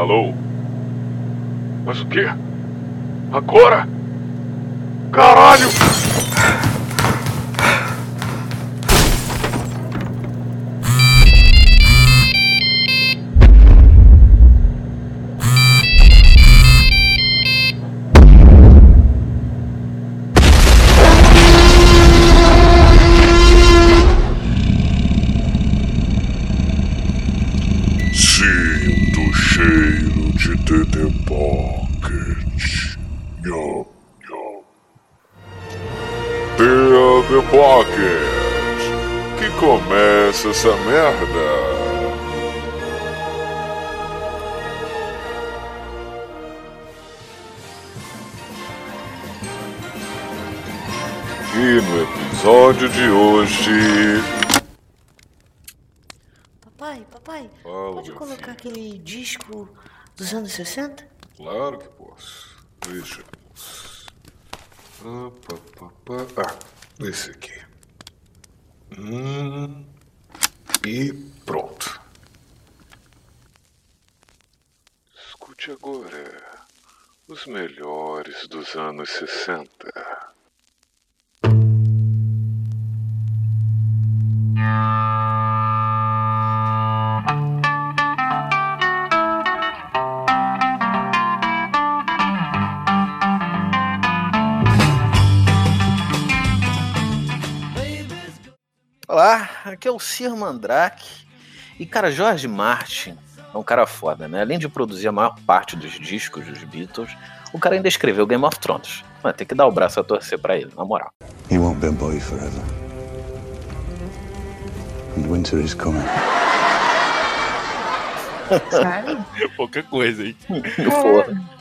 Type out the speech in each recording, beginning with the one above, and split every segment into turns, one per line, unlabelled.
Alô? Mas o quê? Agora?
Claro que posso. Pá. Ah, esse aqui. Hum, e pronto.
Escute agora. Os melhores dos anos 60.
É o Sir Mandrake. E, cara, George Martin é um cara foda, né? Além de produzir a maior parte dos discos dos Beatles, o cara ainda escreveu Game of Thrones. Mano, tem que dar o braço a torcer pra ele, na moral.
He won't be a boy forever. And winter is coming.
Sério?
Pouca coisa, hein?
Porra.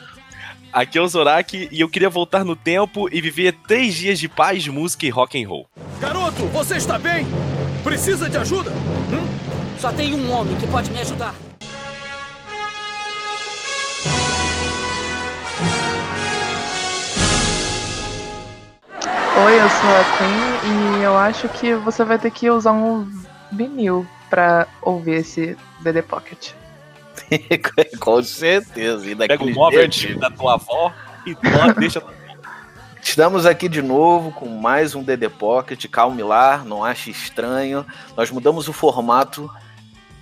Aqui é o Zorak e eu queria voltar no tempo e viver três dias de paz, música e rock and roll.
Garoto, você está bem? Precisa de ajuda?
Só tem um homem que pode me ajudar.
Oi, eu sou a Queen e eu acho que você vai ter que usar um vinil pra ouvir esse DD Pocket.
Com certeza. E
Pega o móvel da tua avó e deixa.
Estamos aqui de novo com mais um DD Pocket. Calme lá, não ache estranho. Nós mudamos o formato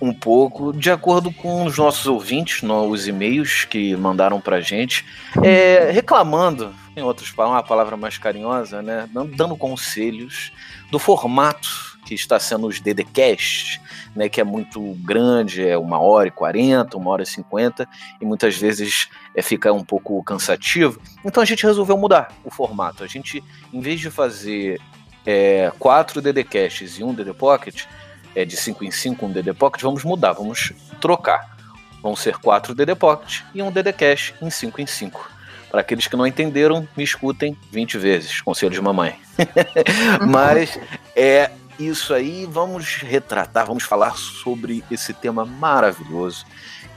um pouco, de acordo com os nossos ouvintes, os e-mails que mandaram pra gente, é, reclamando, em outras palavras, uma palavra mais carinhosa, né? Dando, dando conselhos do formato que está sendo os DDCast, né? Que é muito grande, é uma hora e quarenta, uma hora e cinquenta, e muitas vezes é, um pouco cansativo. Então a gente resolveu mudar o formato. A gente, em vez de fazer é, quatro DDcasts e um DD Pocket, é, de 5 em 5 um DD Pocket, vamos mudar, vamos trocar. Vão ser quatro DD Pocket e um DD Cash em 5 em 5. Para aqueles que não entenderam, me escutem 20 vezes, conselho de mamãe. Mas é isso aí, vamos retratar, vamos falar sobre esse tema maravilhoso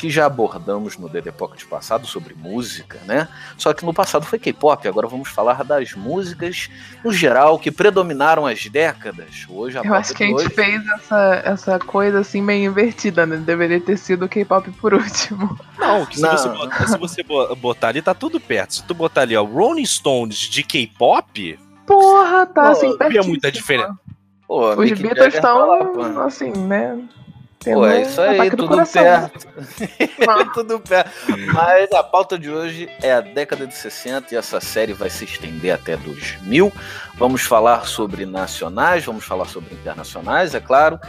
que já abordamos no DD Pocket passado sobre música, né? Só que no passado foi K-pop, agora vamos falar das músicas no geral que predominaram as décadas. Hoje a
Eu acho que a gente fez essa, essa coisa assim meio invertida, né? Deveria ter sido o K-pop por último.
Não, que se,
Não.
Você botar, se você bo- botar ali, tá tudo perto. Se tu botar ali, ó, Rolling Stones de K-pop,
Porra, tá
Pô,
assim,
não vê
pertíssimo.
muita diferença.
Pô,
Os Beatles estão, assim, né?
Pô, é isso aí, tudo
coração.
perto. tudo perto. Mas a pauta de hoje é a década de 60 e essa série vai se estender até 2000. Vamos falar sobre nacionais, vamos falar sobre internacionais, é claro.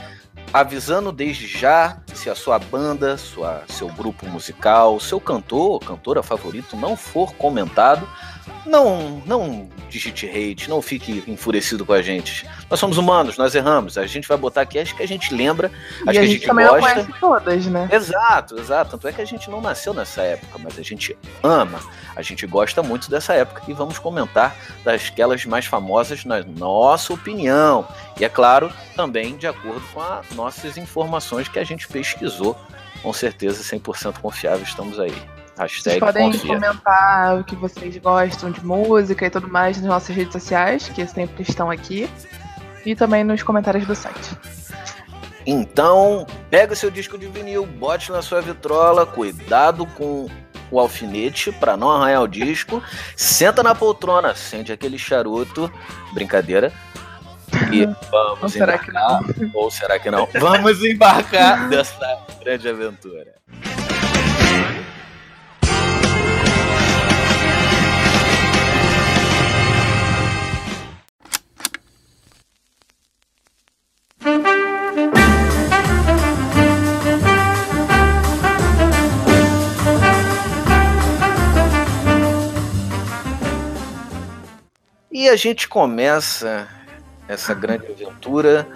Avisando desde já que se a sua banda, sua, seu grupo musical, seu cantor ou cantora favorito não for comentado, não, não digite hate, não fique enfurecido com a gente. Nós somos humanos, nós erramos. A gente vai botar aqui as que a gente lembra, as
E
que
a
a
gente
gente
também não
gosta.
conhece todas, né?
Exato, exato. Tanto é que a gente não nasceu nessa época, mas a gente ama, a gente gosta muito dessa época e vamos comentar dasquelas mais famosas na nossa opinião. E é claro, também de acordo com as nossas informações que a gente pesquisou. Com certeza, 100% confiável, estamos aí.
Vocês
Hashtag
podem
confia.
comentar o que vocês gostam de música e tudo mais nas nossas redes sociais, que sempre estão aqui. E também nos comentários do site.
Então, pega seu disco de vinil, bote na sua vitrola, cuidado com o alfinete para não arranhar o disco, senta na poltrona, acende aquele charuto, brincadeira, e vamos
Ou será que
embarcar, ou será que não? Vamos embarcar nessa grande aventura. E a gente começa essa grande aventura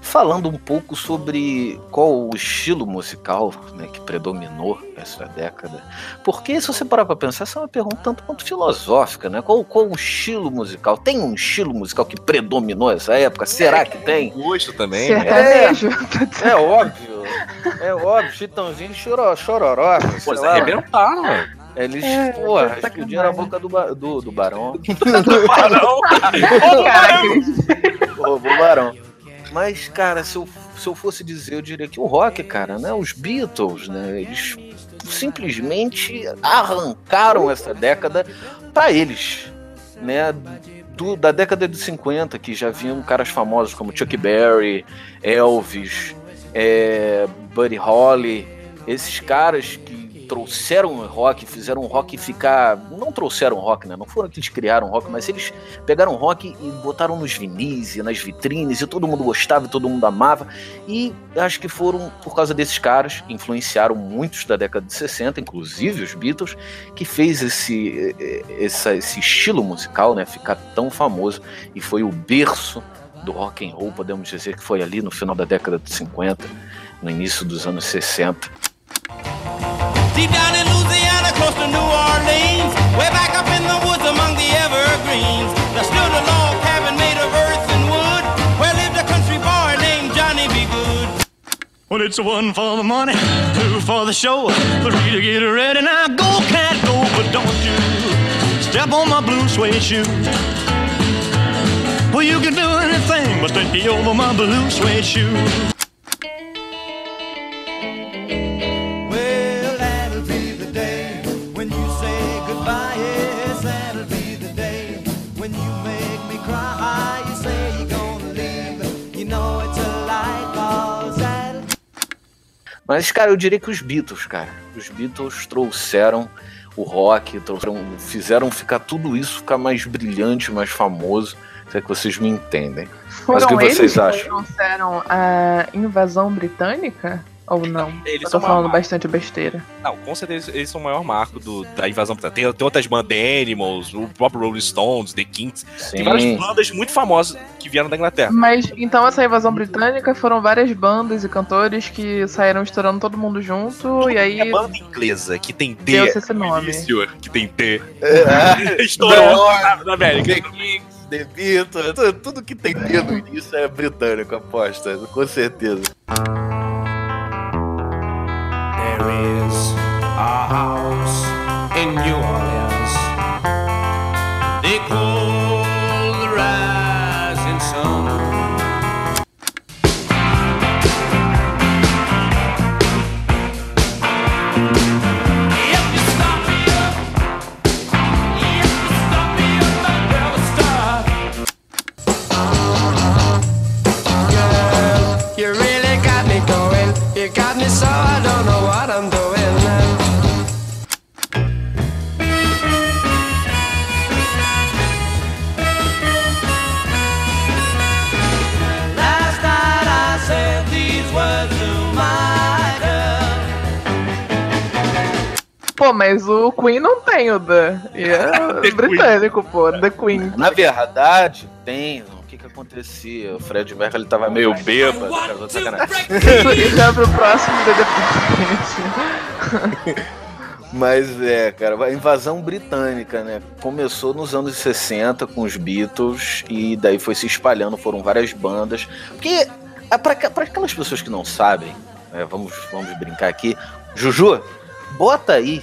falando um pouco sobre qual o estilo musical né, que predominou nessa década. Porque, se você parar para pensar, essa é uma pergunta tanto quanto filosófica, né? Qual, qual o estilo musical? Tem um estilo musical que predominou essa época? Será que tem?
Gosto também. né?
Sertanejo.
É óbvio. É óbvio. Chitãozinho choró, chororó.
Pô,
lá.
arrebentaram, mano.
Eles,
É, tá
explodiram a boca do, ba- do, do barão.
Barão.
Caraca,
Ô, Barão. Mas, cara, se eu, se eu fosse dizer, eu diria que o rock, cara, né? Os Beatles, né? Eles simplesmente arrancaram essa década pra eles, né? Do- da década de 50, que já vinham caras famosos como Chuck Berry, Elvis, é, Buddy Holly, esses caras que trouxeram o rock, fizeram o rock ficar. Não trouxeram o rock, né? Não foram que eles criaram o rock, mas eles pegaram o rock e botaram nos vinis e nas vitrines e todo mundo gostava e todo mundo amava. E acho que foram por causa desses caras, que influenciaram muitos da década de 60, inclusive os Beatles, que fez esse, eh, essa- esse estilo musical né, ficar tão famoso e foi o berço do rock and roll, podemos dizer que foi ali no final da década de 50, no início dos anos 60.
Deep down in Louisiana, close to New Orleans, way back up in the woods among the evergreens, there stood a log cabin made of earth and wood, where lived a country boy named Johnny B. Good.
Well, it's one for the money, two for the show, three to get ready. Now go, cat, go, but don't you step on my blue suede shoe. Well, you can do anything but stay over my blue suede shoe.
Mas, cara, eu diria que os Beatles, cara. Os Beatles trouxeram o rock, trouxeram, fizeram ficar tudo isso ficar mais brilhante, mais famoso. Se é que vocês me entendem. Mas o que
Foram eles
vocês
que
acham?
trouxeram a invasão britânica? Ou não?
Eles
Eu
são
tô falando bastante besteira.
Não, com certeza eles são o maior marco do- da invasão britânica. Tem, tem outras bandas, Animals, o próprio Rolling Stones, The Kings. Tem várias
Sim.
bandas muito famosas que vieram da Inglaterra.
Mas então essa invasão britânica foram várias bandas e cantores que saíram estourando todo mundo junto e aí
É banda inglesa que tem T
deu-se esse
no
nome.
início, que tem T.
É,
Estourou na, na América.
The Kings, The Beatles, tudo, tudo que tem T no início é britânico, aposta, com certeza.
There is a house in New Orleans. They call the rising sun. You really got me going. You got me so
Pô, mas o Queen não tem o The. E é
The
britânico, pô. The Queen.
Na verdade, tem. O que que acontecia? O Fred Mercury ele tava meio bêbado.
Isso, isso é pro próximo The.
Mas é, cara, a invasão britânica, né? Começou nos anos 60 com os Beatles e daí foi se espalhando, foram várias bandas. Porque, pra pra aquelas pessoas que não sabem, é, vamos, vamos brincar aqui, Juju, bota aí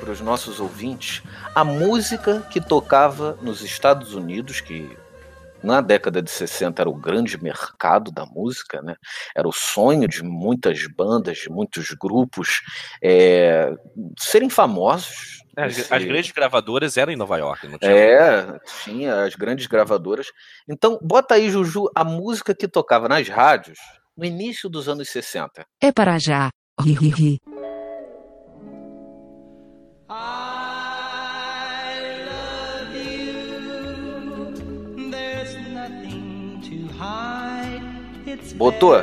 para os nossos ouvintes a música que tocava nos Estados Unidos, que na década de 60 era o grande mercado da música, né? Era o sonho de muitas bandas, de muitos grupos é, serem famosos.
É, as,
Esse-
as grandes gravadoras eram em Nova York, não tinha?
É, tinha as grandes gravadoras. Então, bota aí, Juju, a música que tocava nas rádios no início dos anos 60.
É para já. Ri, ri, ri.
Botou?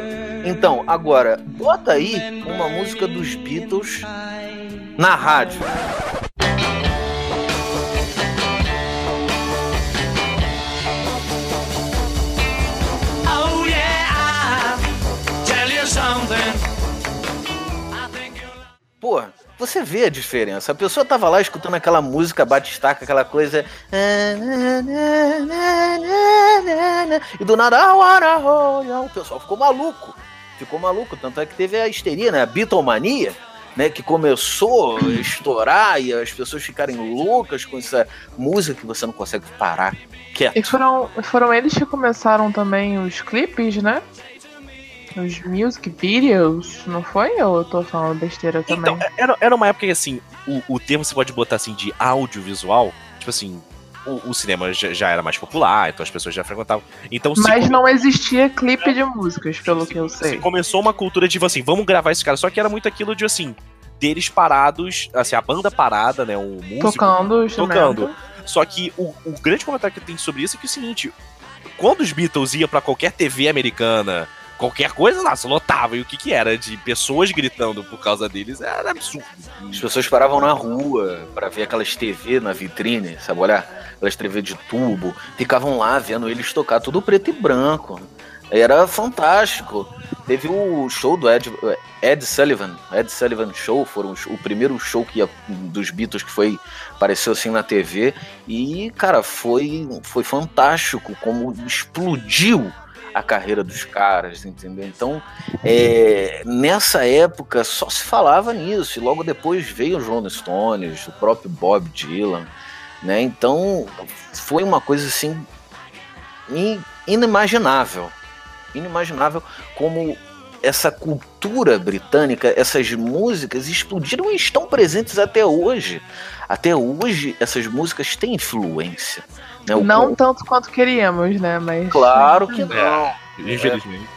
Então, agora, bota aí uma música dos Beatles na rádio. Você vê a diferença. A pessoa tava lá escutando aquela música batistaca, aquela coisa. E do nada, o pessoal ficou maluco. Ficou maluco. Tanto é que teve a histeria, né? A Beatlemania, né? Que começou a estourar e as pessoas ficarem loucas com essa música que você não consegue parar. Quieto.
E foram, foram eles que começaram também os clipes, né? Os music videos, não foi? Ou eu tô falando besteira também?
Então, era, era uma época que, assim, o, o termo você pode botar, assim, de audiovisual, tipo assim, o, o cinema já, já era mais popular, então as pessoas já frequentavam. Então, se
Mas
come-
não existia clipe de músicas, pelo que eu
se
sei.
começou uma cultura de, assim, vamos gravar esse cara, só que era muito aquilo de, assim, deles parados, assim, a banda parada, né, o músico...
Tocando
tocando. Só que o, o grande comentário que tem sobre isso é que é o seguinte: quando os Beatles iam pra qualquer TV americana, qualquer coisa lá, se lotava. E o que que era? De pessoas gritando por causa deles era absurdo.
As pessoas paravam na rua pra ver aquelas TV na vitrine, sabe? Olhar aquelas TV de tubo, ficavam lá vendo eles tocar tudo preto e branco. Era fantástico. Teve o show do Ed, Ed Sullivan, Ed Sullivan Show, foram o primeiro show que ia, dos Beatles que foi apareceu assim na TV e cara foi foi fantástico como explodiu a carreira dos caras, entendeu? Então, é, nessa época só se falava nisso, e logo depois veio os Rolling Stones, o próprio Bob Dylan, né? Então, foi uma coisa assim in- inimaginável. Inimaginável como essa cultura britânica, essas músicas explodiram e estão presentes até hoje. Até hoje, essas músicas têm influência. Né? O-
Não tanto quanto queríamos, né? Mas.
Claro que não.
É, infelizmente.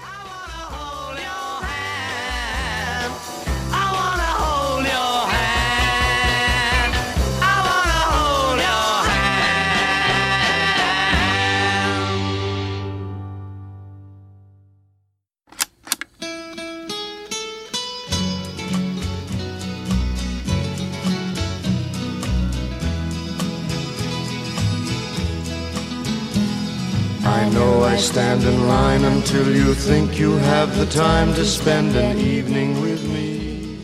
Stand in line until you think you have the time to spend an evening with me.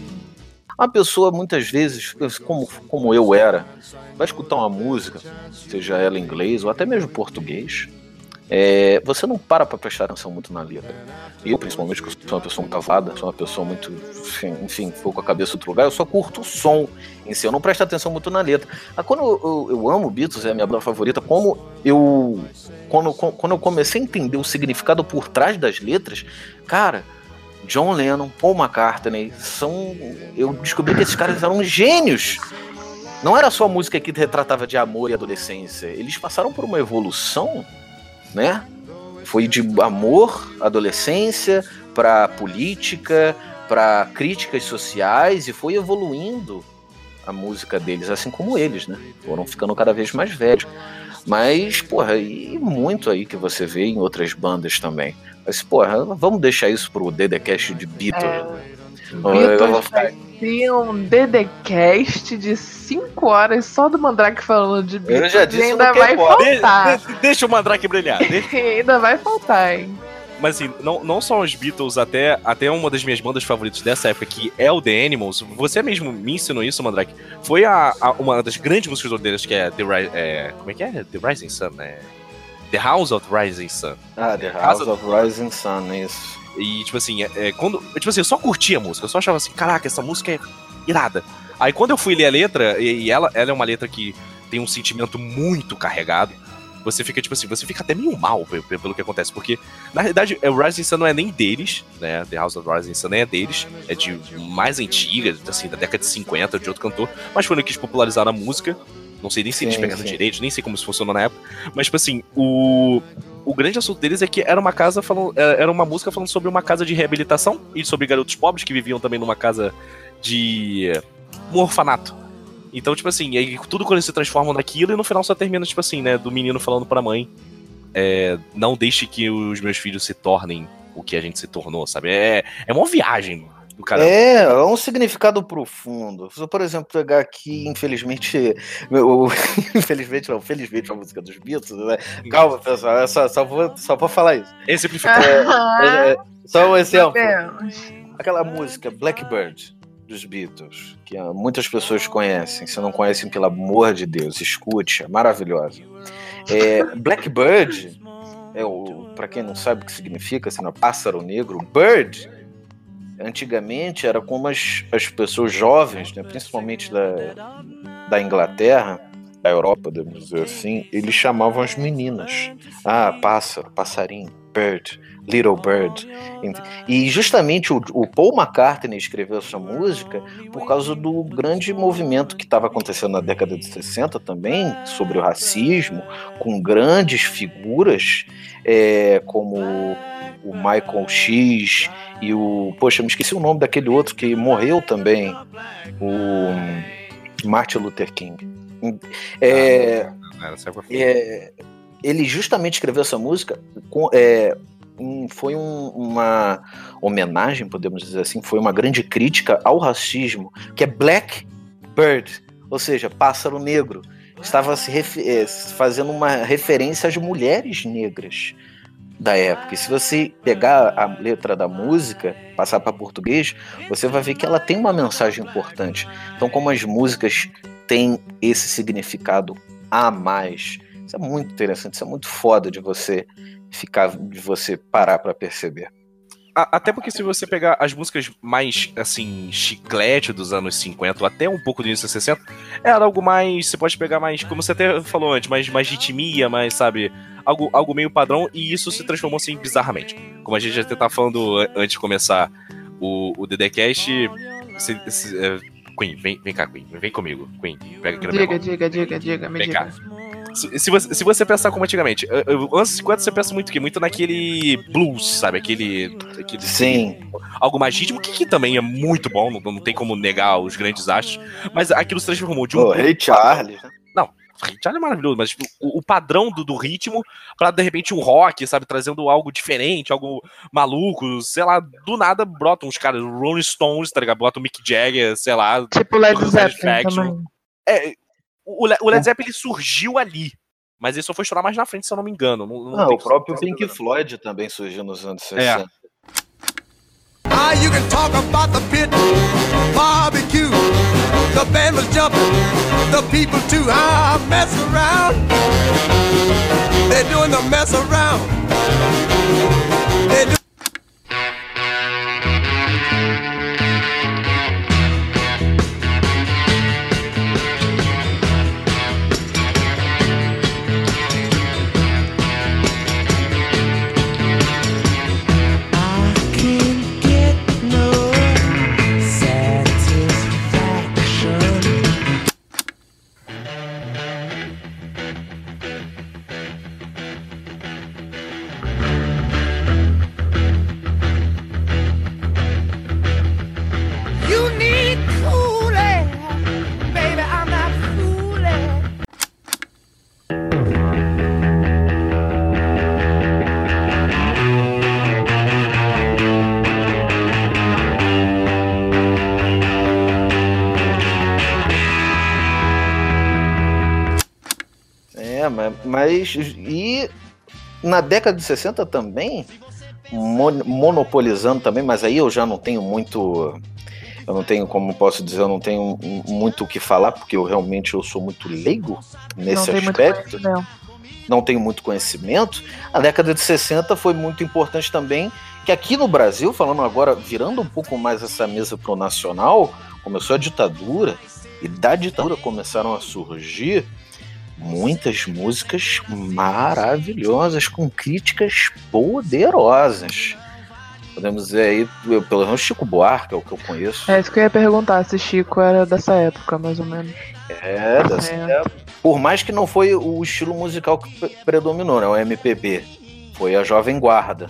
Uma pessoa, muitas vezes, como, como eu era, vai escutar uma música, seja ela em inglês ou até mesmo português, é, você não para pra prestar atenção muito na letra. Eu, principalmente, que sou uma pessoa muito cavada, sou uma pessoa muito, enfim, enfim, ficou com a cabeça outro lugar, eu só curto o som em si, eu não presto atenção muito na letra. Mas quando eu, eu, eu amo Beatles, é a minha banda favorita, como eu. Quando, quando eu comecei a entender o significado por trás das letras, cara, John Lennon, Paul McCartney, são. Eu descobri que esses caras eram gênios. Não era só música que retratava de amor e adolescência. Eles passaram por uma evolução, né? Foi de amor, adolescência, para política, para críticas sociais e foi evoluindo a música deles, assim como eles, né? Foram ficando cada vez mais velhos. Mas, porra, e muito aí que você vê em outras bandas também. Mas, porra, vamos deixar isso pro Dedecast de Beatles. Eu vou
Beatles vai ter um DDCast de 5 horas só do Mandrake falando de Beatles.
já disse
e ainda vai faltar.
De- de- deixa o Mandrake brilhar. deixa-
ainda vai faltar, hein?
Mas assim, não, não só os Beatles, até, até uma das minhas bandas favoritas dessa época, que é o The Animals, você mesmo me ensinou isso, Mandrake. Foi a, a- uma das grandes músicas deles, que é The Ri- é, Como é que é? The Rising Sun, né? The House of Rising Sun.
Ah, The House of Rising Sun, isso.
E, tipo assim, é, é, quando. Tipo assim, eu só curtia a música, eu só achava assim, caraca, essa música é irada. Aí quando eu fui ler a letra, e, e ela, ela é uma letra que tem um sentimento muito carregado. você fica, tipo assim, você fica até meio mal pe- pe- pelo que acontece, porque, na realidade, é, o Rising Sun não é nem deles, né? The House of Rising Sun nem é deles, é de mais antiga, assim, da década de 50, de outro cantor, mas foram que popularizaram a música. Não sei nem se eles
Sim,
pegaram
sim.
direitos, nem sei como isso funcionou na época. Mas, tipo assim, o. O grande assunto deles é que era uma casa falando. Era uma música falando sobre uma casa de reabilitação e sobre garotos pobres que viviam também numa casa de. um orfanato. Então, tipo assim, aí tudo quando eles se transformam naquilo e no final só termina, tipo assim, né? Do menino falando pra mãe. é, não deixe que os meus filhos se tornem o que a gente se tornou, sabe? É, é uma viagem do cara.
É, é um significado profundo. Se eu, por exemplo, pegar aqui, infelizmente, meu- infelizmente não, felizmente a música dos Beatles, né? Calma, pessoal, é só, só, vou, só vou falar isso.
Exemplificar.
É, é, só um exemplo. Aquela música Blackbird dos Beatles, que muitas pessoas conhecem. Se não conhecem, pelo amor de Deus, escute, é maravilhosa. É, Blackbird, é o, para quem não sabe o que significa, assim, é pássaro negro, bird, antigamente era como as, as pessoas jovens, né, principalmente da, da Inglaterra, da Europa, podemos dizer assim, eles chamavam as meninas. Ah, pássaro, passarinho, bird, little bird. E justamente o, o Paul McCartney escreveu essa música por causa do grande movimento que estava acontecendo na década de 60 também, sobre o racismo, com grandes figuras é, como o Michael X e o. Poxa, me esqueci o nome daquele outro que morreu também, o Martin Luther King. É,
foi?
é, ele justamente escreveu essa música com, é, um- foi um- uma homenagem, podemos dizer assim, foi uma grande crítica ao racismo, que é Black Bird, ou seja, pássaro negro. Estava se é, fazendo uma referência às mulheres negras da época. E se você pegar a letra da música, passar para português, você vai ver que ela tem uma mensagem importante. Então, como as músicas têm esse significado a mais, isso é muito interessante, isso é muito foda de você ficar, de você parar para perceber.
Até porque se você pegar as músicas mais, assim, chiclete dos anos 50, ou até um pouco do início dos 60, era algo mais, você pode pegar mais, como você até falou antes, mais, mais ritmia, mais, sabe, algo, algo meio padrão, e isso se transformou, assim, bizarramente. Como a gente já até tá falando an- antes de começar o, o DDCast, se, se, é, Queen, vem, vem cá, Queen, vem comigo, Queen, pega aqui na minha
Diga, diga, diga, diga, me
Vem
diga.
cá. Se, se você, se você pensar como antigamente, anos 50 você pensa muito o quê? Muito naquele blues, sabe? Aquele. aquele
Sim.
Algo mais ritmo, que, que também é muito bom, não, não tem como negar os grandes astros, mas aquilo se transformou de um.
Ray Charles, né?
Não, Ray Charles é maravilhoso, mas tipo, o, o padrão do, do ritmo pra de repente um rock, sabe? Trazendo algo diferente, algo maluco, sei lá, do nada brota uns caras, Rolling Stones, tá ligado? Bota o Mick Jagger, sei lá.
Tipo Led Zeppelin também.
É, o, Le- o Led Zeppelin ele surgiu ali. Mas ele só foi estourar mais na frente, se eu não me engano. Não, não
Não, o próprio Pink. Floyd também surgiu nos anos
É.
60.
Ah, you can talk about the pit, barbecue. The band was jumping, the people too. Ah, mess around. They're doing the mess around.
Mas. E na década de 60 também, mon- monopolizando também, mas aí eu já não tenho muito. Eu não tenho, como posso dizer, eu não tenho muito o que falar, porque eu realmente eu sou muito leigo
Não
nesse
muito
aspecto. não tenho muito conhecimento. A década de 60 foi muito importante também, que aqui no Brasil, falando agora, virando um pouco mais essa mesa pro nacional, começou a ditadura, e da ditadura começaram a surgir muitas músicas maravilhosas, com críticas poderosas. Podemos dizer aí, eu- pelo menos Chico Buarque, é o que eu conheço.
É isso que eu ia perguntar, se Chico era dessa época, mais ou menos.
É, dessa
É.
época. Por mais que não foi o estilo musical que pre- predominou, né? O MPB. Foi a Jovem Guarda.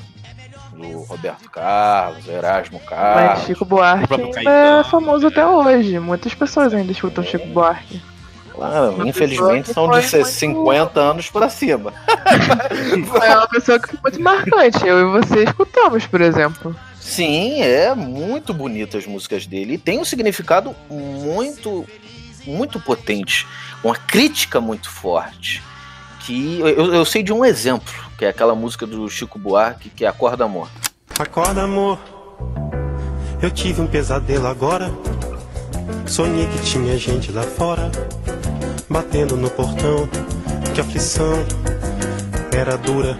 Do Roberto Carlos, Erasmo Carlos.
Mas Chico Buarque é famoso até hoje. Muitas pessoas ainda escutam Chico Buarque.
Claro, infelizmente são de
foi
50 anos pra cima.
É uma pessoa que foi muito marcante. Eu e você escutamos, por exemplo.
Sim, é muito bonita as músicas dele. E tem um significado muito, muito potente. Uma crítica muito forte. Que eu, eu sei de um exemplo, que é aquela música do Chico Buarque, que é Acorda Amor.
Acorda, amor. Eu tive um pesadelo agora. Sonhei que tinha gente lá fora, batendo no portão. Que aflição era dura.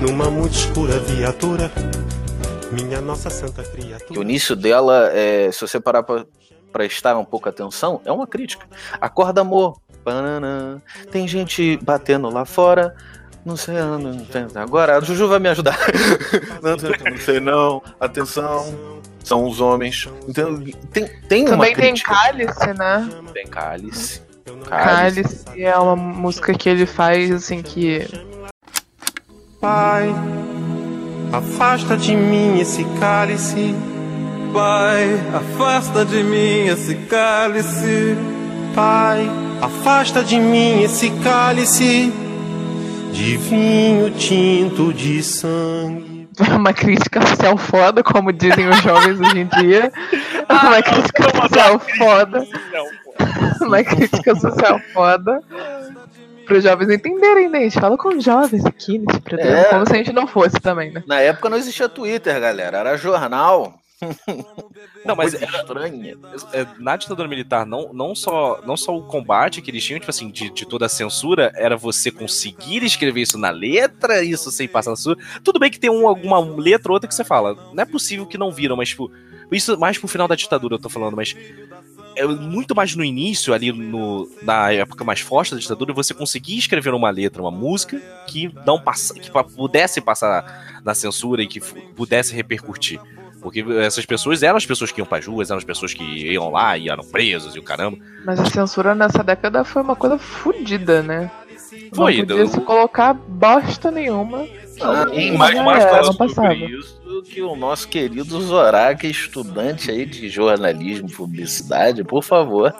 Numa muito escura viatura, minha nossa santa criatura.
O início dela, é, se você parar pra prestar um pouco atenção, é uma crítica. Acorda, amor. Pananã. Tem gente batendo lá fora. Não sei, não, agora a Juju vai me ajudar. Não, sei, não sei não. Atenção. São os homens. Então, tem, tem uma
Também tem
crítica.
Cálice, né?
Tem cálice.
Cálice é uma música que ele faz, assim, que.
Pai, afasta de mim esse cálice.
Pai, afasta de mim esse cálice.
Pai, afasta de mim esse cálice de vinho tinto de sangue.
É uma crítica social foda, como dizem os jovens hoje em dia. É uma crítica social foda. Uma crítica social foda. Para os jovens entenderem, né? A gente fala com os jovens aqui nesse programa,
É.
como se a gente não fosse também, né?
Na época não existia Twitter, galera. Era jornal.
Não, mas era-
estranha.
é, na ditadura militar, não, não, só, não só o combate que eles tinham, tipo assim, de, de toda a censura, era você conseguir escrever isso na letra, isso sem passar na censura. Tudo bem que tem um, alguma letra ou outra que você fala, não é possível que não viram, mas, tipo, isso mais pro final da ditadura eu tô falando, mas é muito mais no início, ali no, na época mais forte da ditadura, você conseguia escrever uma letra, uma música que não passa, que pudesse passar na censura e que pudesse repercutir. Porque essas pessoas eram as pessoas que iam pras ruas, eram as pessoas que iam lá e eram presos e o caramba.
Mas a censura nessa década foi uma coisa fodida, né?
Foi,
não podia se colocar bosta nenhuma.
Ah,
e
mais, mais
era,
fala sobre
passava.
isso que o nosso querido Zorak, estudante aí de jornalismo, publicidade, por favor.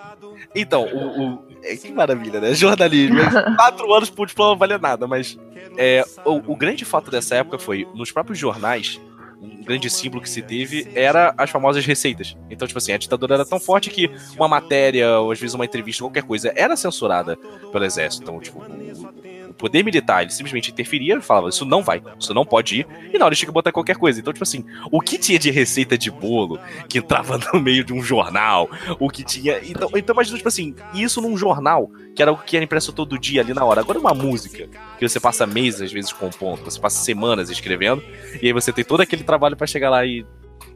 Então, o. o- é, que maravilha, né? Jornalismo. Quatro anos por diploma não valia nada, mas. é, o, o grande fato dessa época foi, nos próprios jornais, um grande símbolo que se teve era as famosas receitas. Então, tipo assim, a ditadura era tão forte que uma matéria, ou às vezes uma entrevista, qualquer coisa, era censurada pelo exército. Então, tipo, poder militar, ele simplesmente interferia e falava, isso não vai, isso não pode ir, e na hora tinha que botar qualquer coisa. Então, tipo assim, o que tinha de receita de bolo que entrava no meio de um jornal, o que tinha. Então, então imagina, tipo assim, isso num jornal, que era o que era impresso todo dia ali na hora. Agora uma música, que você passa meses, às vezes, compondo, você passa semanas escrevendo, e aí você tem todo aquele trabalho pra chegar lá e.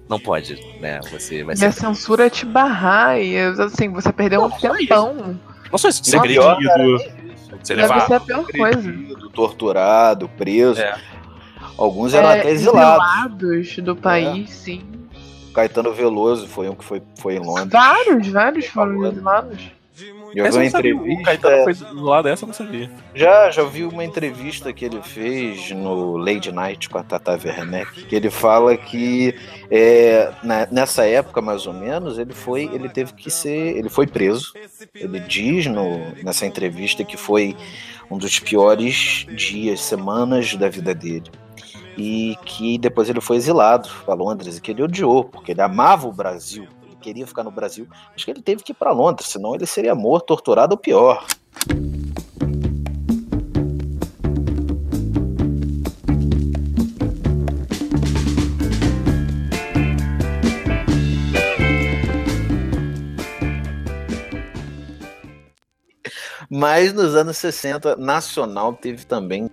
Não pode, né? Você vai
E a
ser.
censura é te barrar e, assim, você perdeu um tempão.
Não só isso,
E
ser
Deve
levado.
ser a pior coisa.
Torturado, preso.
É.
Alguns eram
É,
até exilados.
exilados do país, sim.
Caetano Veloso foi um que foi, foi em Londres.
Vários, vários foram exilados.
Eu vi
Essa
uma
eu não sabia,
entrevista.
O Caetano foi do lado dessa, eu não sabia.
Já, já vi uma entrevista que ele fez no Lady Night com a Tata Werneck, que ele fala que é, na- nessa época, mais ou menos, ele foi, ele teve que ser, ele foi preso. Ele diz no, nessa entrevista que foi um dos piores dias, semanas da vida dele. E que depois ele foi exilado para Londres e que ele odiou, porque ele amava o Brasil. Queria ficar no Brasil. Acho que ele teve que ir para Londres, senão ele seria morto, torturado ou pior. Mas nos anos 60, Nacional teve também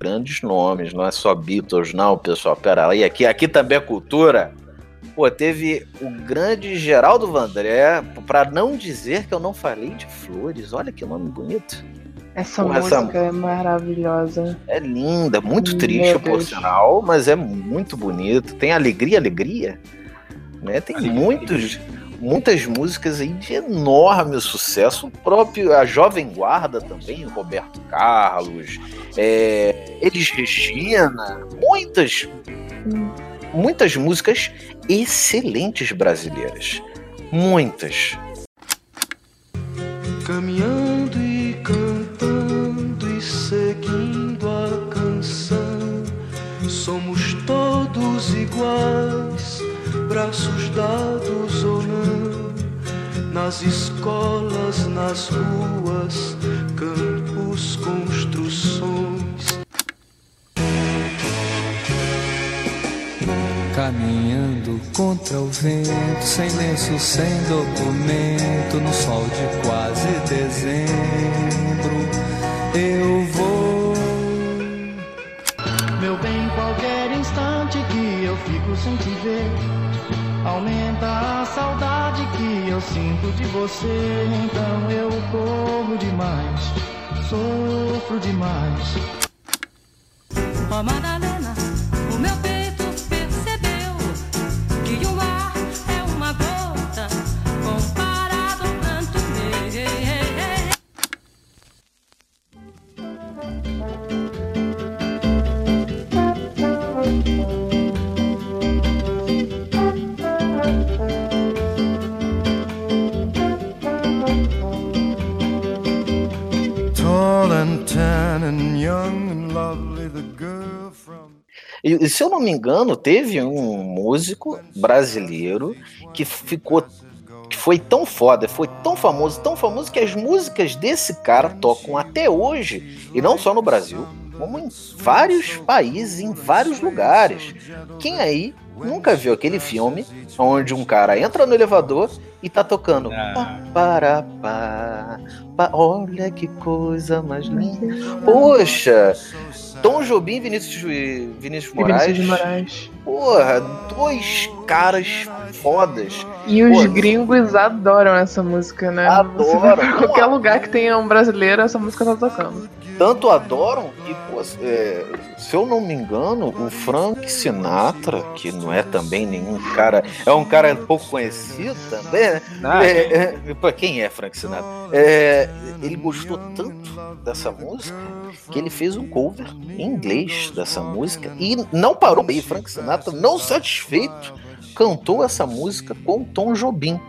grandes nomes, não é só Beatles, não, pessoal. Pera aí, aqui, aqui também é cultura. Pô, teve o grande Geraldo Vandré, pra não dizer que eu não falei de flores, olha que nome bonito.
Essa
Pô, essa-
música é maravilhosa.
É linda, muito
Meu
triste, por sinal, mas é muito bonito. Tem alegria, alegria. Né? Tem muitos, muitas músicas aí de enorme sucesso. O próprio, a Jovem Guarda também, o Roberto Carlos, é, Elis Regina, muitas, muitas músicas excelentes brasileiras. Muitas.
Caminhando e cantando e seguindo a canção, somos todos iguais, braços dados ou não, nas escolas, nas ruas, campos, construções.
Caminhando contra o vento, sem lenço, sem documento, no sol de quase dezembro, eu vou.
Meu bem, qualquer instante que eu fico sem te ver, aumenta a saudade que eu sinto de você. Então eu corro demais, sofro demais.
Ó
E, se eu não me engano, teve um músico brasileiro que ficou. que foi tão foda, foi tão famoso, tão famoso que as músicas desse cara tocam até hoje, e não só no Brasil, como em vários países, em vários lugares. Quem aí nunca viu aquele filme onde um cara entra no elevador e tá tocando. Pá, para, pá, pá, olha que coisa mais linda. Poxa! Tom Jobim e Vinícius, Vinícius
E
Moraes.
Vinícius de Moraes.
Porra, dois caras fodas.
E os
Pô,
gringos adoram essa música, né? Você pra qualquer lugar que tenha um brasileiro, essa música tá tocando.
Tanto adoram que, pô, é, se eu não me engano, o Frank Sinatra, que não é também nenhum cara, é um cara pouco conhecido também, né? É, é, quem é Frank Sinatra? É, ele gostou tanto dessa música que ele fez um cover em inglês dessa música e não parou aí. Frank Sinatra, não satisfeito, cantou essa música com Tom Jobim.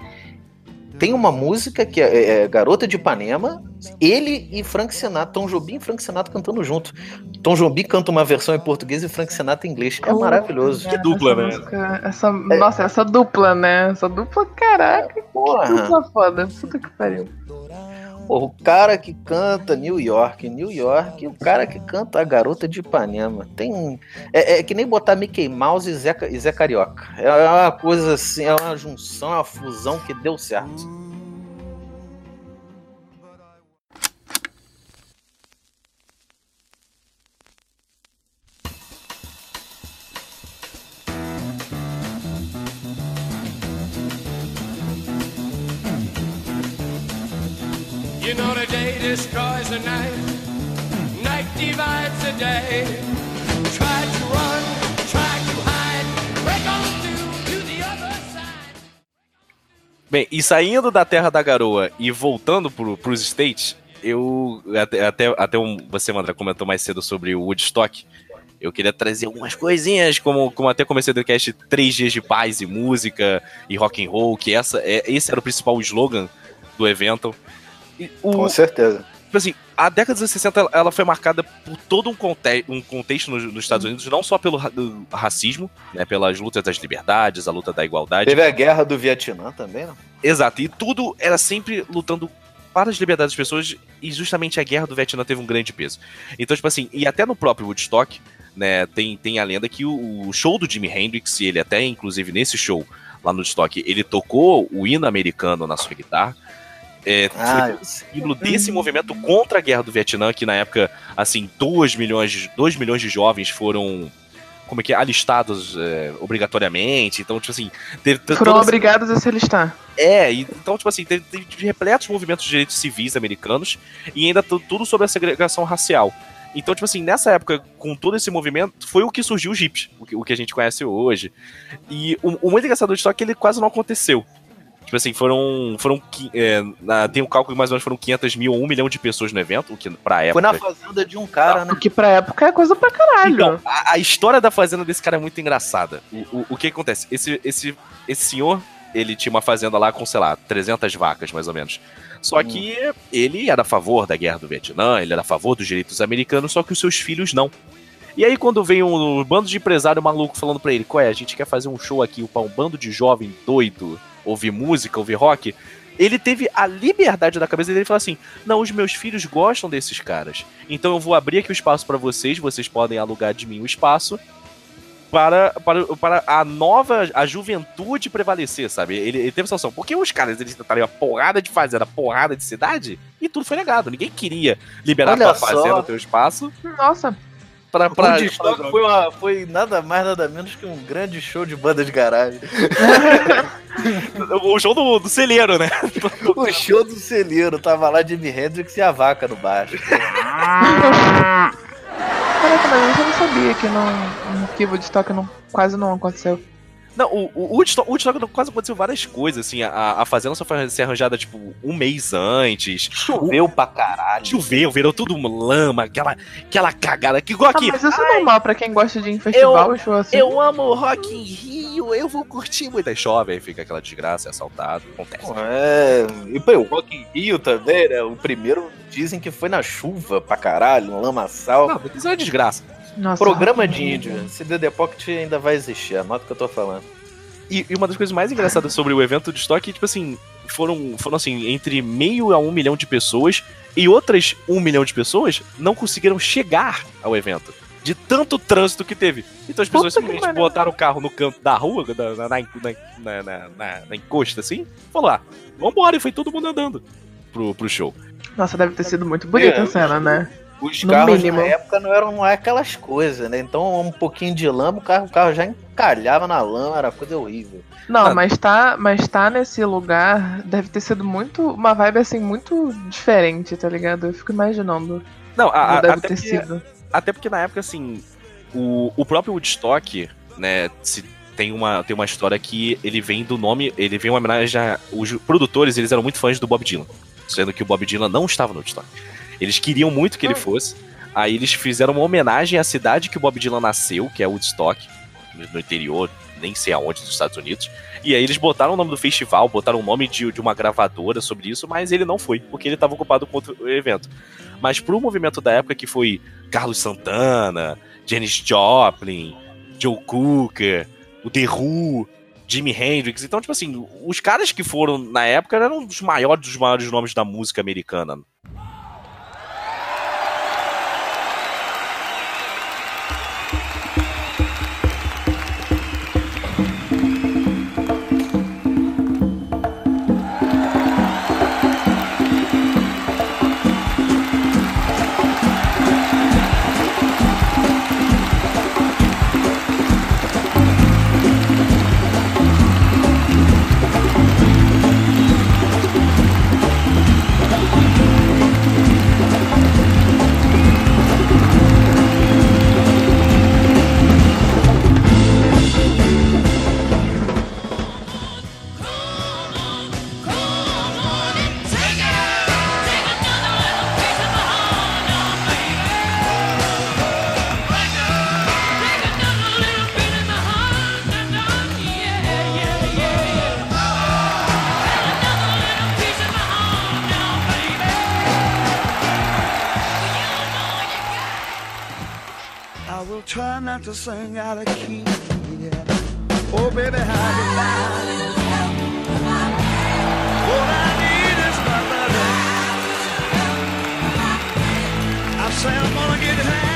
Tem uma música que é, é Garota de Ipanema, ele e Frank Sinatra, Tom Jobim e Frank Sinatra cantando junto. Tom Jobim canta uma versão em português e Frank Sinatra em inglês. É maravilhoso.
Cara, essa música- essa, Nossa, essa dupla, né? Essa dupla, caraca. Que
Porra.
dupla foda. Puta que pariu.
Pô, o cara que canta New York, New York, e o cara que canta a Garota de Ipanema. Tem. É, é que nem botar Mickey Mouse e Zé, e Zé Carioca. É uma coisa assim, é uma junção, é uma fusão que deu certo.
You know the day destroys the night, night divides the day. Try to run, try to hide, break on.
Bem, e saindo da Terra da Garoa e voltando pro, pros States, eu. Até, até, até um, você, Mandra, comentou mais cedo sobre o Woodstock. Eu queria trazer algumas coisinhas, como, como até comecei do cast, três dias de paz e música e rock and roll, que essa, é, esse era o principal slogan do evento. O-
Com certeza.
Tipo assim, a década dos 60 ela- foi marcada por todo um, conte um contexto nos, nos Estados Unidos, não só pelo ra- racismo, né, pelas lutas das liberdades, a luta da igualdade.
Teve a guerra do Vietnã também, né?
Exato, e tudo era sempre lutando para as liberdades das pessoas, e justamente a guerra do Vietnã teve um grande peso. Então, tipo assim, e até no próprio Woodstock, né, tem, tem a lenda que o, o show do Jimi Hendrix, e ele até, inclusive, nesse show lá no Woodstock, ele tocou o hino americano na sua guitarra. É,
Ah,
símbolo desse movimento contra a guerra do Vietnã, que na época, assim, 2 milhões, de- 2 milhões de jovens foram como é que é, alistados é, obrigatoriamente. Então, tipo assim, teve,
Foram obrigados a se alistar.
é, e- então, tipo assim, teve, teve repletos movimentos de direitos civis americanos e ainda tu- tudo sobre a segregação racial. Então, tipo assim, nessa época, com todo esse movimento, foi o que surgiu os hips, o que, o que a gente conhece hoje. E o, o muito engraçado do estoque é que ele quase não aconteceu. Tipo assim, foram. foram é, na- tem um cálculo que mais ou menos foram 500 mil ou 1 milhão de pessoas no evento, o que pra
Foi
época.
na fazenda de um cara, né?
O que pra época é coisa pra caralho.
Então, a, a história da fazenda desse cara é muito engraçada. O, o, o que acontece? Esse, esse, esse senhor, ele tinha uma fazenda lá com, sei lá, 300 vacas, mais ou menos. Só que ele era a favor da guerra do Vietnã, ele era a favor dos direitos americanos, só que os seus filhos não. E aí, quando vem um, bando de empresário maluco falando pra ele: Qual é? A gente quer fazer um show aqui pra um bando de jovem doido, ouvir música, ouvir rock. Ele teve a liberdade da cabeça dele falou assim: Não, os meus filhos gostam desses caras. Então eu vou abrir aqui o espaço pra vocês, vocês podem alugar de mim o espaço para, para, para a nova, a juventude prevalecer, sabe? Ele, ele teve essa noção. Porque os caras, eles tentariam a porrada de fazenda, porrada de cidade, e tudo foi negado. Ninguém queria liberar
Olha
tua
só.
fazenda, o teu espaço,
Nossa.
Pra... pra,
o Destoque foi, uma- foi nada mais, nada menos que um grande show de banda de garagem.
o show do, do celeiro, né?
o show do celeiro. Tava lá Jimi Hendrix e a vaca no baixo.
Caraca, mas eu não sabia que, não, que o Woodstock não, quase não aconteceu.
Não, o, o Woodstock, o Woodstock quase aconteceu várias coisas, assim. A, a fazenda só foi ser arranjada, tipo, um mês antes.
Choveu pra caralho.
Choveu, virou tudo lama, aquela, aquela cagada. Que igual
Ah,
aqui.
mas isso é normal pra quem gosta de ir em festival
eu-
show assim.
Eu amo Rock in Rio, eu vou curtir muito. Aí chove, aí fica aquela desgraça, é assaltado, acontece.
É, e pô, o Rock in Rio também, né? O primeiro dizem que foi na chuva pra caralho, um lamaçal.
Não, isso é uma desgraça.
Nossa,
Programa de índio. Esse DD Pocket ainda vai existir, anota o que eu tô falando.
E, e uma das coisas mais engraçadas sobre o evento de estoque, tipo assim, foram, foram assim, entre meio a um milhão de pessoas e outras um milhão de pessoas não conseguiram chegar ao evento. De tanto trânsito que teve. Então as pessoas
Puta
simplesmente botaram o carro no canto da rua, na, na, na, na, na- na- na encosta, assim, falou lá, vambora, e foi todo mundo andando pro, pro show.
Nossa, deve ter sido muito bonita
É,
a cena, né?
Os
No
carros
mínimo.
na época não eram não é aquelas coisas, né? Então um pouquinho de lama, o carro, o carro já encalhava na lama, era coisa horrível.
Não,
Ah.
mas tá, mas tá nesse lugar, deve ter sido muito. Uma vibe assim, muito diferente, tá ligado? Eu fico imaginando.
Não, a, a-
deve
até,
ter
porque,
sido.
até porque na época, assim, o, o próprio Woodstock, né, se, tem, uma, tem uma história que ele vem do nome, ele vem uma homenagem a. Os produtores, eles eram muito fãs do Bob Dylan, sendo que o Bob Dylan não estava no Woodstock. Eles queriam muito que ele fosse, aí eles fizeram uma homenagem à cidade que o Bob Dylan nasceu, que é Woodstock, no, interior, nem sei aonde, dos Estados Unidos. E aí eles botaram o nome do festival, botaram o nome de, de uma gravadora sobre isso, mas ele não foi, porque ele estava ocupado com outro evento. Mas pro movimento da época que foi Carlos Santana, Janis Joplin, Joe Cooker, o The Who, Jimi Hendrix. Então, tipo assim, os caras que foram na época eram os maiores dos maiores nomes da música americana.
I will try not to sing out of key. Yeah. Oh, baby, how you lie? All I need is my love. I say I'm gonna get high.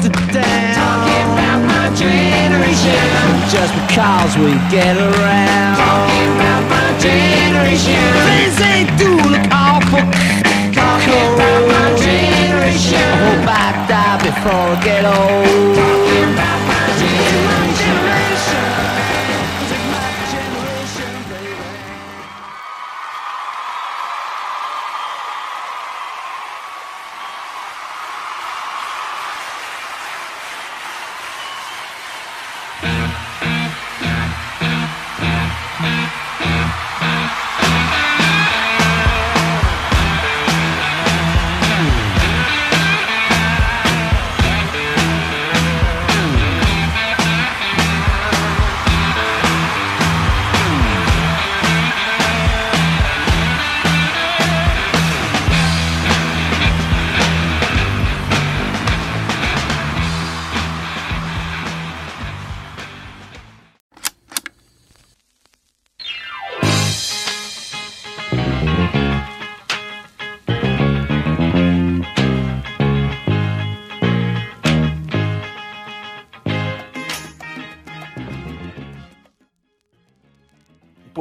Talking about my generation.
Just because we get around. Talking about my generation. Things ain't do look awful. Talking about my generation. I hope I die before I get old. Talking about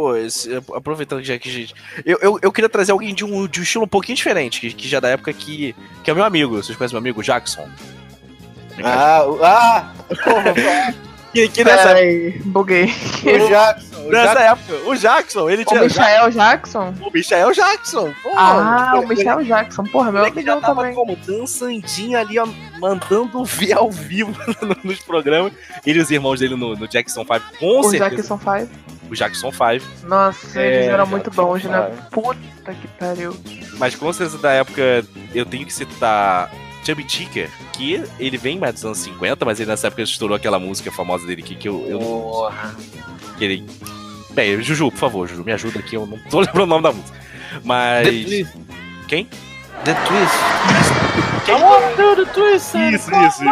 Pô, esse- aproveitando que já que a gente. Eu, eu, eu queria trazer alguém de um, de um estilo um pouquinho diferente, que, que já é da época que. que é meu amigo. Vocês conhecem meu amigo Jackson?
Ah, o- ah!
Que, que nessa
Peraí, buguei.
O Jackson. o
Nessa
Jackson-
época, o Jackson, ele
O
tinha.
Michael Jackson?
O Michael Jackson. Pô,
Ah, o
ele-
Michael Jackson. Porra, meu
Ele já
amigão
tava
também.
como dançandinho ali, ó, mandando ver ao vivo nos programas. Ele e os irmãos dele no, no Jackson 5, com
O
certeza.
Jackson 5.
O Jackson 5.
Nossa,
É,
eles eram
Jackson
muito bons, né? Puta que pariu.
Mas com certeza da época, eu tenho que citar Chubby Checker, que ele vem mais dos anos 50, mas ele nessa época estourou aquela música famosa dele aqui que eu, eu não. Que ele. Bem, Juju, por favor, Juju, me ajuda aqui, eu não tô lembrando o nome da música. Mas.
The Twist.
Quem?
The Twist.
Quem?
the twist.
Isso, isso,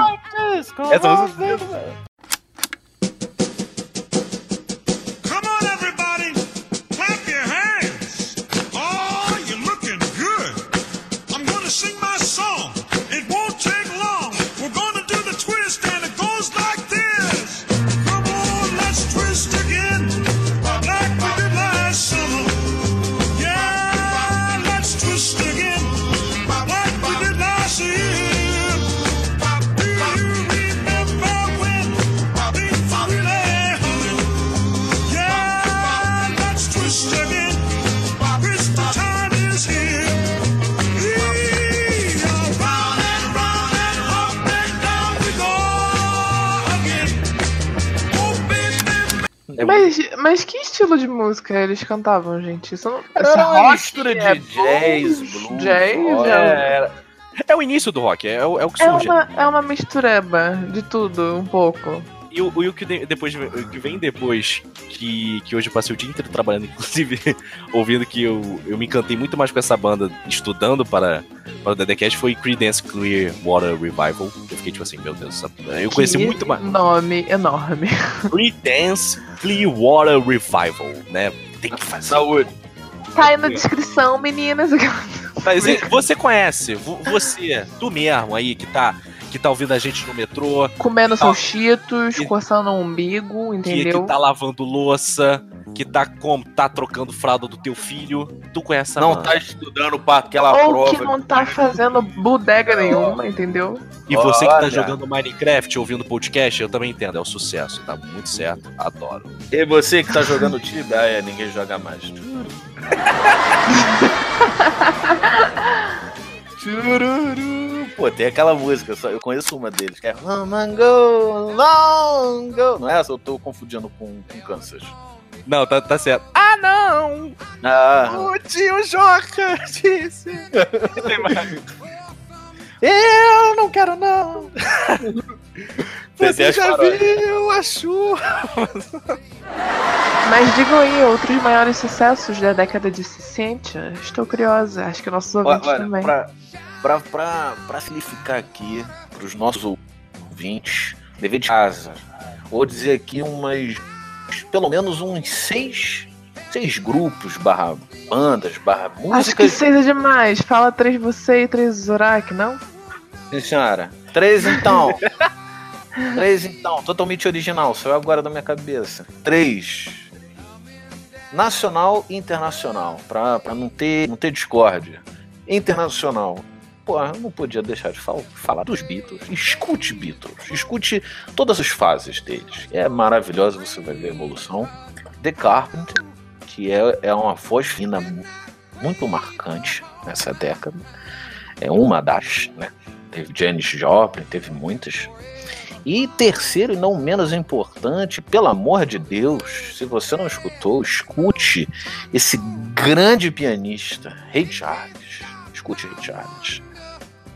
isso. Essa música.
Mas, que estilo de música eles cantavam, gente? Isso não.
Era
é
uma mistura de
é
jazz,
blues,
blues,
jazz, é,
É, é o início do rock, é, o- é o que
é
surge.
uma, é uma mistureba de tudo, um pouco.
E o, e o que de- depois o que vem depois, que, que hoje eu passei o dia inteiro trabalhando, inclusive ouvindo que eu, eu me encantei muito mais com essa banda, estudando para, para o Dedecast, foi Creedence Clearwater Revival. Eu fiquei tipo assim, meu Deus, essa- eu conheci
Que
muito mais.
Nome enorme.
Creedence Clearwater Revival, né? Tem que fazer.
Saúde.
Tá aí na descrição, meninas.
Mas e- você conhece, vo- você, tu mesmo aí que tá, que tá ouvindo a gente no metrô,
Comendo
Tá.
seus cheetos, coçando o umbigo,
que,
entendeu?
que tá lavando louça, que tá como tá trocando fralda do teu filho, tu conhece essa
Não
banda.
tá estudando para aquela
Ou
prova.
que não tá fazendo bodega nenhuma, entendeu?
E você que tá
Olha.
jogando Minecraft, ouvindo podcast, eu também entendo, é o sucesso, tá muito certo, adoro.
E você que tá jogando Tibia, ah, é, ninguém joga mais. Chururu. Pô, tem aquela música, só, eu conheço uma deles, que é Come and go, long go. Não é essa? Eu tô confundindo com, com Kansas.
Não, tá, tá certo. Ah, não!
Ah,
O tio Joca disse.
Eu não quero não.
Você já
paródias.
viu a chuva?
Mas digam aí outros maiores sucessos da década de 60. Estou curiosa. Acho que nossos ouvintes
Olha,
também.
pra, pra, pra, pra simplificar aqui pros nossos ouvintes, dever de casa, vou dizer aqui umas. pelo menos uns seis. Seis grupos, barra bandas, barra
Acho que
músicas.
seis é demais. Fala três você e três Zorak, não?
Sim, senhora. Três então. Três, então, totalmente original, saiu agora da minha cabeça. Três. Nacional e internacional, pra, pra não, ter, não ter discórdia. Internacional. Eu não podia deixar de fal- falar dos Beatles. Escute Beatles. Escute todas as fases deles. É maravilhoso, você vai ver a evolução. The Carpenter, que é, é uma voz fina mu- muito marcante nessa década. É uma das, né? Teve Janis Joplin, teve muitas. E terceiro e não menos importante, pelo amor de Deus, se você não escutou, escute esse grande pianista, Ray Charles. Escute Ray Charles.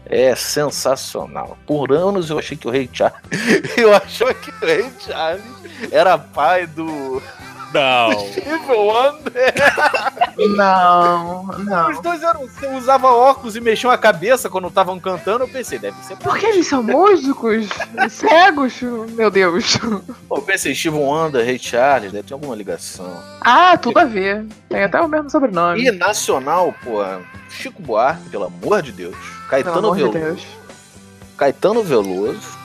É sensacional. Por anos eu achei que o Ray Charles. Eu achava que o Ray Charles era pai do.
Não.
Steve Wonder.
Não, não.
Os dois eram. Você usava óculos e mexiam a cabeça quando estavam cantando. Eu pensei, deve ser.
Por que eles são músicos? Cegos? Meu Deus.
Pô, eu pensei, Steve Wonder, Ray Charles, deve ter alguma ligação.
Ah, tudo a ver. Tem até o mesmo sobrenome.
E nacional, pô, Chico Buarque, pelo amor de Deus. Caetano
de
Veloso.
Deus.
Caetano Veloso,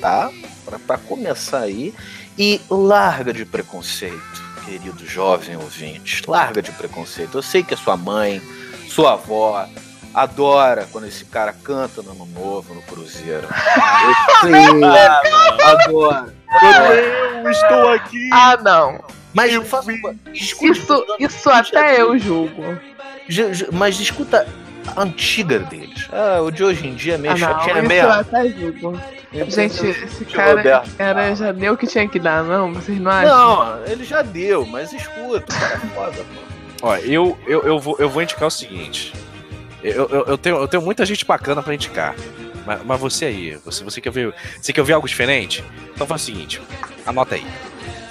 tá? Pra, pra começar aí. E larga de preconceito, querido jovem ouvinte. Larga de preconceito. Eu sei que a sua mãe, sua avó, adora quando esse cara canta no Ano Novo, no Cruzeiro. Eu sei. adora.
Eu estou aqui.
Ah, não.
Mas eu faço.
Isso, isso até eu julgo.
Ju- ju- Mas escuta antiga deles. Ah, o de hoje em dia é meio
Ah, não,
chatinho, é
isso
meio.
eu até julgo. Gente, esse cara
Roberto.
era, já deu o que tinha que dar, não? Vocês não acham?
Não, ele já deu, mas escuta, o cara é foda, pô.
Ó, eu, eu, eu, vou, eu vou indicar o seguinte. Eu, eu, eu tenho, eu tenho muita gente bacana pra indicar. Mas, mas você aí, você, você, quer ver, você quer ver algo diferente? Então faz o seguinte, anota aí.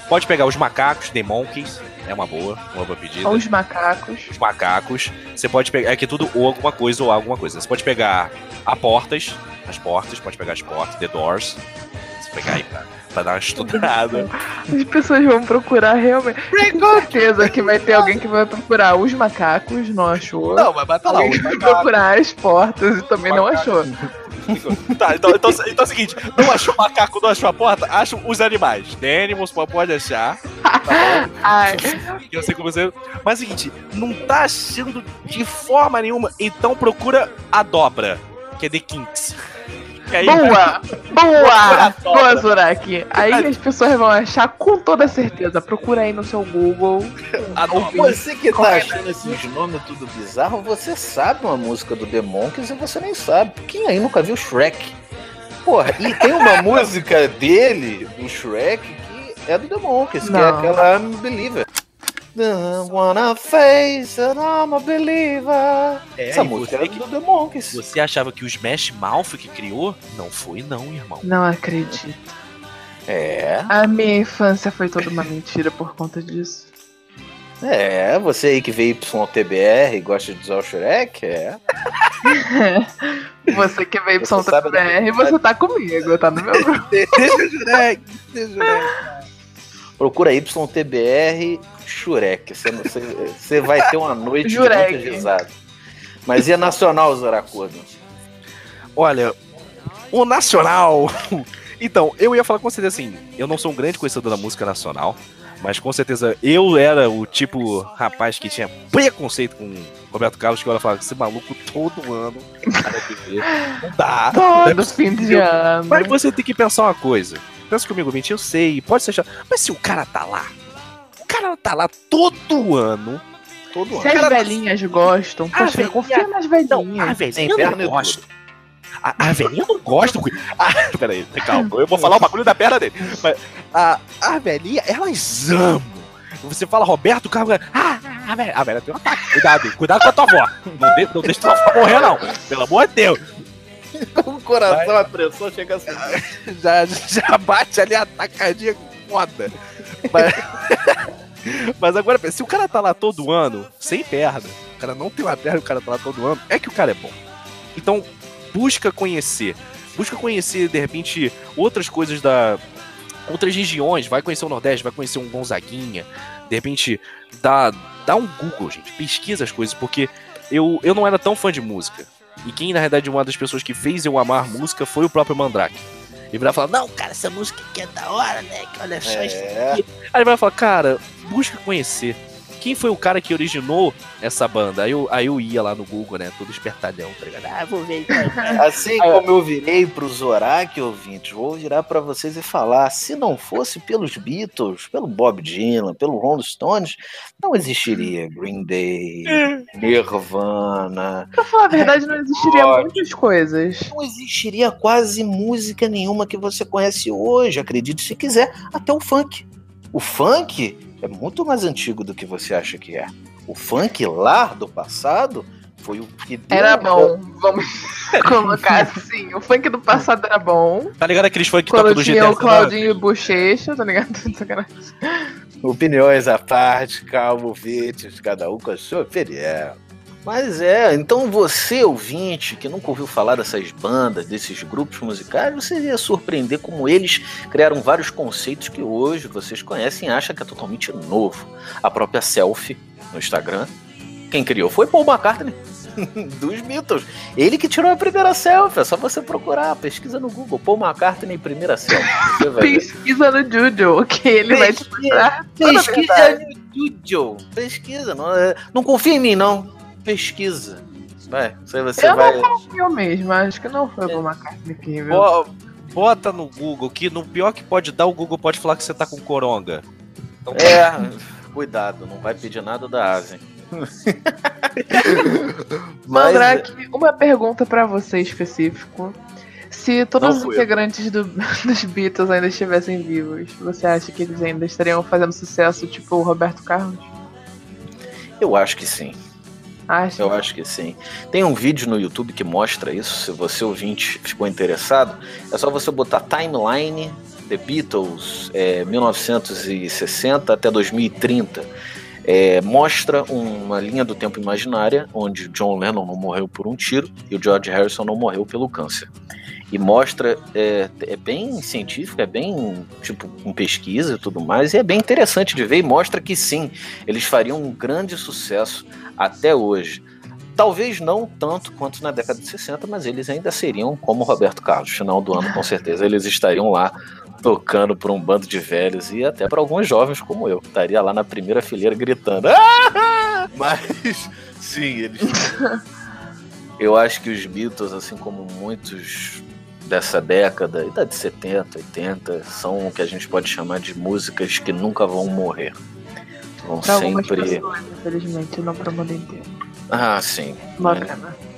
Pode pegar os macacos, The Monkeys, é uma boa, uma boa pedida.
Os macacos.
Os macacos. Você pode pegar. É que é tudo ou alguma coisa ou alguma coisa. Você pode pegar a portas. As portas, pode pegar as portas, The Doors. Você pegar aí pra, pra dar uma estudada.
As pessoas vão procurar realmente. Com certeza que vai ter alguém que vai procurar os macacos, não achou?
Não, mas vai tá lá,
Alguém vai procurar as portas e também não achou.
Tá, então, então, então é o seguinte: não achou macaco, não achou a porta, acha os animais. Animals pode- achar. Tá?
Ai.
Eu sei como você. Mas é o seguinte: não tá achando de forma nenhuma, então procura a dobra, que é The Kinks. Aí-
Boa! Boa! Boa. Zorak. Aí as pessoas vão achar com toda certeza. Procura aí no seu Google.
A
Você que tá achando esses nomes tudo bizarro, você sabe uma música do The Monkeys e você nem sabe. Quem aí nunca viu Shrek? Porra, e tem uma música dele, do Shrek, que é do The Monkeys, que é
Não.
aquela I'm a Believer. Don't wanna face it, I'm a believer.
É,
Essa música
você
era do The Monkeys.
Você achava que o Smash Mouth que criou? Não foi, não, irmão.
Não acredito.
É.
A minha infância foi toda uma mentira por conta disso.
É, você aí que vê YTBR e gosta de usar o Shrek, é.
Você que veio
Você
pro
sabe da
BR, você tá comigo, tá no meu grupo.
Deixa o Shrek, deixa o Shrek.
Procura YTBR Shurek. Você, você, você vai ter uma noite de
Jurek.
muita risada. Mas e a Nacional, Zaracuda?
Olha, o nacional. Então, eu ia falar com certeza assim, eu não sou um grande conhecedor da música nacional, mas com certeza eu era o tipo rapaz que tinha preconceito com Roberto Carlos, que eu ia falar, esse maluco todo ano. Não dá.
Todo fim de
Eu-
ano.
Mas você tem que pensar uma coisa. Pensa comigo, Vinte, eu sei, pode ser chato. Mas se o cara tá lá, cara tá lá todo ano. Todo
Se
ano.
as velhinhas gostam,
Ah,
poxa,
velhinha-
confia nas velhinhas.
A velhinha não
e
gosto. A, a velhinha não gosta. Ah, peraí, calma. Eu vou falar o bagulho da perna dele. Mas a, a velhinha, elas amam. Você fala Roberto Carlos. Ah, a velha, a velha tem um ataque. Cuidado, cuidado com a tua avó. Não, de, não deixa tua avó morrer, não. Pelo amor de Deus.
O coração, a pressão chega assim.
Já, já bate ali a tacadinha foda. Mas, mas agora, se o cara tá lá todo ano, sem perna, o cara não tem uma perna, o cara tá lá todo ano, é que o cara é bom. Então, busca conhecer. Busca conhecer, de repente, outras coisas da. Outras regiões, vai conhecer o Nordeste, vai conhecer um Gonzaguinha, de repente, dá, dá um Google, gente, pesquisa as coisas, porque eu, eu não era tão fã de música. E quem, na verdade, uma das pessoas que fez eu amar música foi o próprio Mandrake. E virar e falar, não, cara, essa música aqui é da hora, né? Que olha só isso
É.
aqui. Aí ele vai falar, cara, busca conhecer. Quem foi o cara que originou essa banda? Aí eu, aí eu ia lá no Google, né? Todo espertalhão, tá ligado? Ah, vou ver.
Assim como eu virei pro Zorak, ouvintes, vou virar pra vocês e falar: se não fosse pelos Beatles, pelo Bob Dylan, pelo Rolling Stones, não existiria Green Day, Nirvana.
Pra falar a verdade, não existiria
Rock.
muitas coisas.
Não existiria quase música nenhuma que você conhece hoje, acredite se quiser, até o funk. O funk é muito mais antigo do que você acha que é. O funk lá do passado foi o que deu
Era bom, vamos colocar assim. O funk do passado era bom.
Tá ligado aqueles funk que toca
Quando
do
tinha
GTA?
o Claudinho Bochecha, tá ligado? Sacanagem.
Opiniões à parte, calmo, vídeos, cada um com a sua opinião. Mas é, então você, ouvinte, que nunca ouviu falar dessas bandas, desses grupos musicais, você ia surpreender como eles criaram vários conceitos que hoje vocês conhecem e acham que é totalmente novo. A própria selfie no Instagram. Quem criou foi Paul McCartney. Dos Beatles. Ele que tirou a primeira selfie. É só você procurar, pesquisa no Google. Paul McCartney, primeira selfie.
Pesquisa no Juju, que ele vai te mostrar.
Pesquisa no Google. Pesquisa. Não, é- não confia em mim, não. Pesquisa. Vai. Você, você
Eu
vai.
não confio mesmo, acho que não foi o Paul McCartney viu.
Bo- Bota no Google, que no pior que pode dar, o Google pode falar que você tá com coronga. Então,
É, cuidado, não vai pedir nada da Asa. Mas,
Mandrake, uma pergunta pra você específico. Se todos os
eu.
integrantes do- dos Beatles ainda estivessem vivos, você acha que eles ainda estariam fazendo sucesso tipo o Roberto Carlos?
eu acho que sim. Eu acho que sim. Tem um vídeo no YouTube que mostra isso. Se você ouvinte ficou interessado, é só você botar timeline The Beatles é, 1960 até 2030. É, mostra uma linha do tempo imaginária onde John Lennon não morreu por um tiro e o George Harrison não morreu pelo câncer. E mostra, é, é bem científico, é bem tipo com pesquisa e tudo mais, e é bem interessante de ver e mostra que sim, eles fariam um grande sucesso até hoje. Talvez não tanto quanto na década de 60, mas eles ainda seriam como Roberto Carlos. Final do ano, com certeza, eles estariam lá tocando por um bando de velhos e até para alguns jovens como eu, que estaria lá na primeira fileira gritando. "Ah!" Mas, sim, eles. Eu acho que os Beatles, assim como muitos dessa década, da de 70, 80, são o que a gente pode chamar de músicas que nunca vão morrer. Vão
Pra
sempre.
pessoas, infelizmente, não pro mundo inteiro.
Ah, sim.
Uma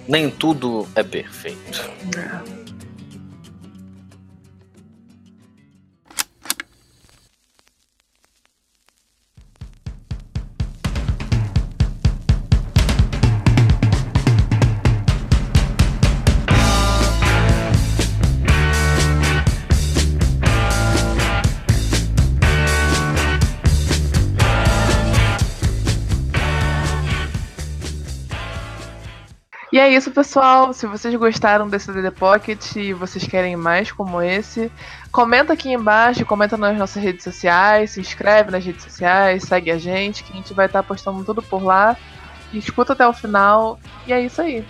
Nem- tudo é perfeito.
E é isso, pessoal. Se vocês gostaram desse DD Pocket e vocês querem mais como esse, comenta aqui embaixo, comenta nas nossas redes sociais, se inscreve nas redes sociais, segue a gente, que a gente vai estar postando tudo por lá. Escuta até o final. E é isso aí.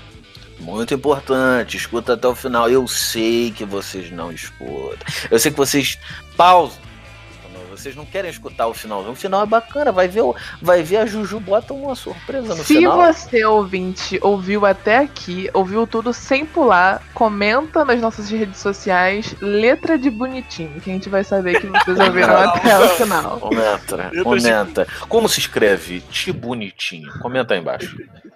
Muito importante, escuta até o final. Eu sei que vocês não escutam. Eu sei que vocês pausam. Vocês não querem escutar o final. O final é bacana. Vai ver, vai ver a Juju bota uma surpresa no
Se
final.
você, ouvinte, ouviu até aqui, ouviu tudo sem pular, comenta nas nossas redes sociais letra de bonitinho, que a gente vai saber que vocês ouviram até o final.
Comenta, comenta. Como se escreve Ti Bonitinho? Comenta aí embaixo.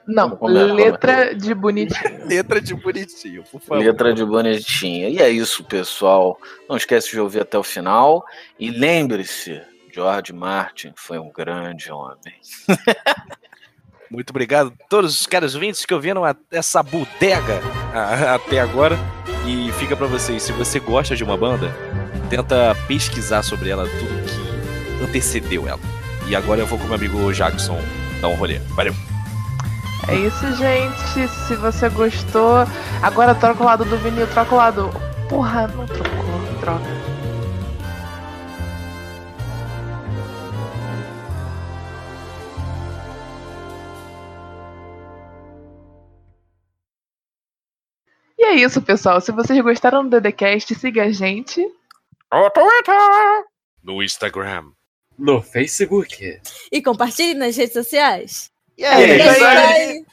Não,
Comenta,
letra de bonitinho.
Letra de bonitinho, por favor.
Letra de bonitinha. E é isso, pessoal. Não esquece de ouvir até o final. E lembre-se, George Martin foi um grande homem.
Muito obrigado a todos os caros ouvintes que ouviram a- essa bodega a- até agora. E fica pra vocês, se você gosta de uma banda, tenta pesquisar sobre ela, tudo que antecedeu ela. E agora eu vou com o meu amigo Jackson dar um rolê. Valeu!
É isso, gente. Se você gostou, agora troca o lado do vinil, troca o lado. Porra, não trocou, droga. E é isso, pessoal. Se vocês gostaram do DDCast, siga a gente.
No Twitter. No Instagram.
No Facebook.
E compartilhe nas redes sociais.
E aí,
É isso aí.